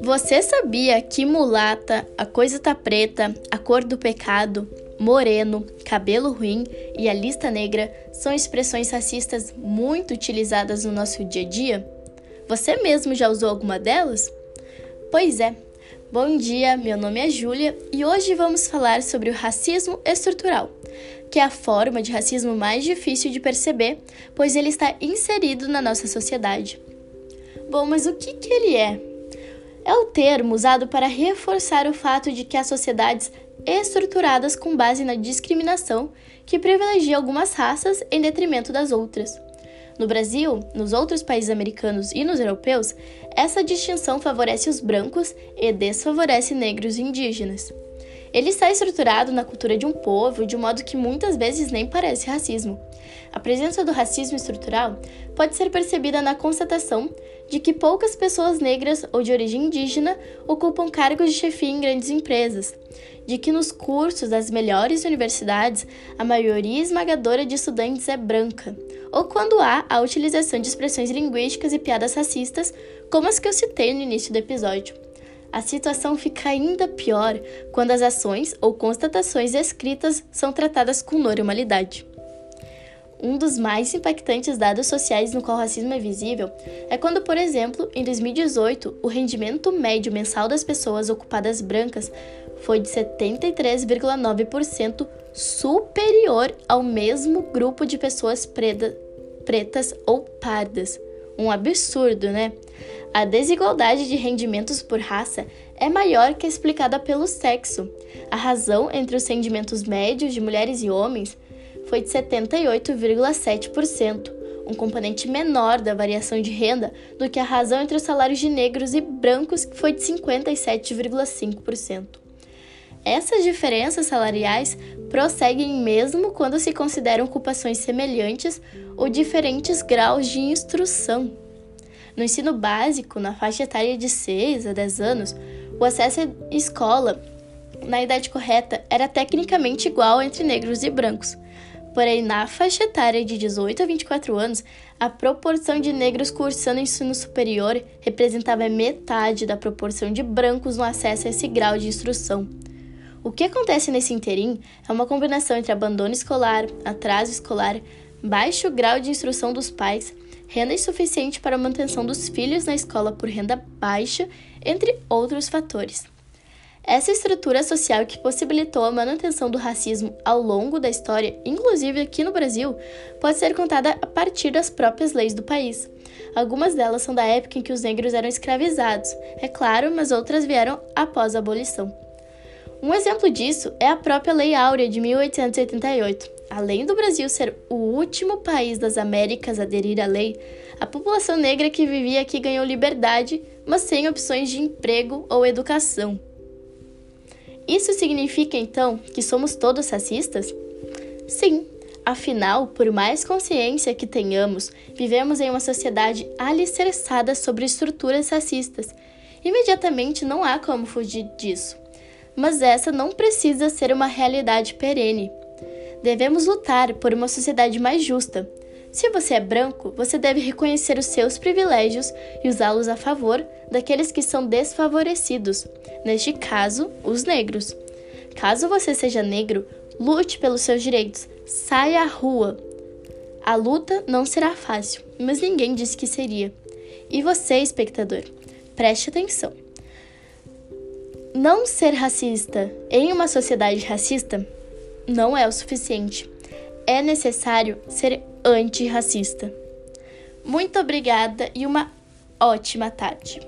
Você sabia que mulata, a coisa tá preta, a cor do pecado, moreno, cabelo ruim e a lista negra são expressões racistas muito utilizadas no nosso dia a dia? Você mesmo já usou alguma delas? Pois é. Bom dia, meu nome é Júlia e hoje vamos falar sobre o racismo estrutural, que é a forma de racismo mais difícil de perceber, pois ele está inserido na nossa sociedade. Bom, mas o que, que ele é? é o termo usado para reforçar o fato de que há sociedades estruturadas com base na discriminação que privilegia algumas raças em detrimento das outras. No Brasil, nos outros países americanos e nos europeus, essa distinção favorece os brancos e desfavorece negros e indígenas. Ele está estruturado na cultura de um povo de um modo que muitas vezes nem parece racismo. A presença do racismo estrutural pode ser percebida na constatação de que poucas pessoas negras ou de origem indígena ocupam cargos de chefia em grandes empresas, de que nos cursos das melhores universidades a maioria esmagadora de estudantes é branca, ou quando há a utilização de expressões linguísticas e piadas racistas, como as que eu citei no início do episódio. A situação fica ainda pior quando as ações ou constatações escritas são tratadas com normalidade. Um dos mais impactantes dados sociais no qual o racismo é visível é quando, por exemplo, em 2018, o rendimento médio mensal das pessoas ocupadas brancas foi de 73,9% superior ao mesmo grupo de pessoas preta, pretas ou pardas. Um absurdo, né? A desigualdade de rendimentos por raça é maior que explicada pelo sexo. A razão entre os rendimentos médios de mulheres e homens foi de 78,7%, um componente menor da variação de renda do que a razão entre os salários de negros e brancos, que foi de 57,5%. Essas diferenças salariais prosseguem mesmo quando se consideram ocupações semelhantes ou diferentes graus de instrução. No ensino básico, na faixa etária de 6 a 10 anos, o acesso à escola na idade correta era tecnicamente igual entre negros e brancos. Porém, na faixa etária de 18 a 24 anos, a proporção de negros cursando ensino superior representava metade da proporção de brancos no acesso a esse grau de instrução. O que acontece nesse interim é uma combinação entre abandono escolar, atraso escolar, baixo grau de instrução dos pais renda insuficiente para a manutenção dos filhos na escola por renda baixa, entre outros fatores. Essa estrutura social que possibilitou a manutenção do racismo ao longo da história, inclusive aqui no Brasil, pode ser contada a partir das próprias leis do país. Algumas delas são da época em que os negros eram escravizados, é claro, mas outras vieram após a abolição. Um exemplo disso é a própria Lei Áurea de 1888, Além do Brasil ser o último país das Américas a aderir à lei, a população negra que vivia aqui ganhou liberdade, mas sem opções de emprego ou educação. Isso significa então que somos todos racistas? Sim, afinal, por mais consciência que tenhamos, vivemos em uma sociedade alicerçada sobre estruturas racistas. Imediatamente não há como fugir disso. Mas essa não precisa ser uma realidade perene. Devemos lutar por uma sociedade mais justa. Se você é branco, você deve reconhecer os seus privilégios e usá-los a favor daqueles que são desfavorecidos, neste caso, os negros. Caso você seja negro, lute pelos seus direitos, saia à rua. A luta não será fácil, mas ninguém disse que seria. E você, espectador, preste atenção. Não ser racista em uma sociedade racista não é o suficiente. É necessário ser antirracista. Muito obrigada e uma ótima tarde.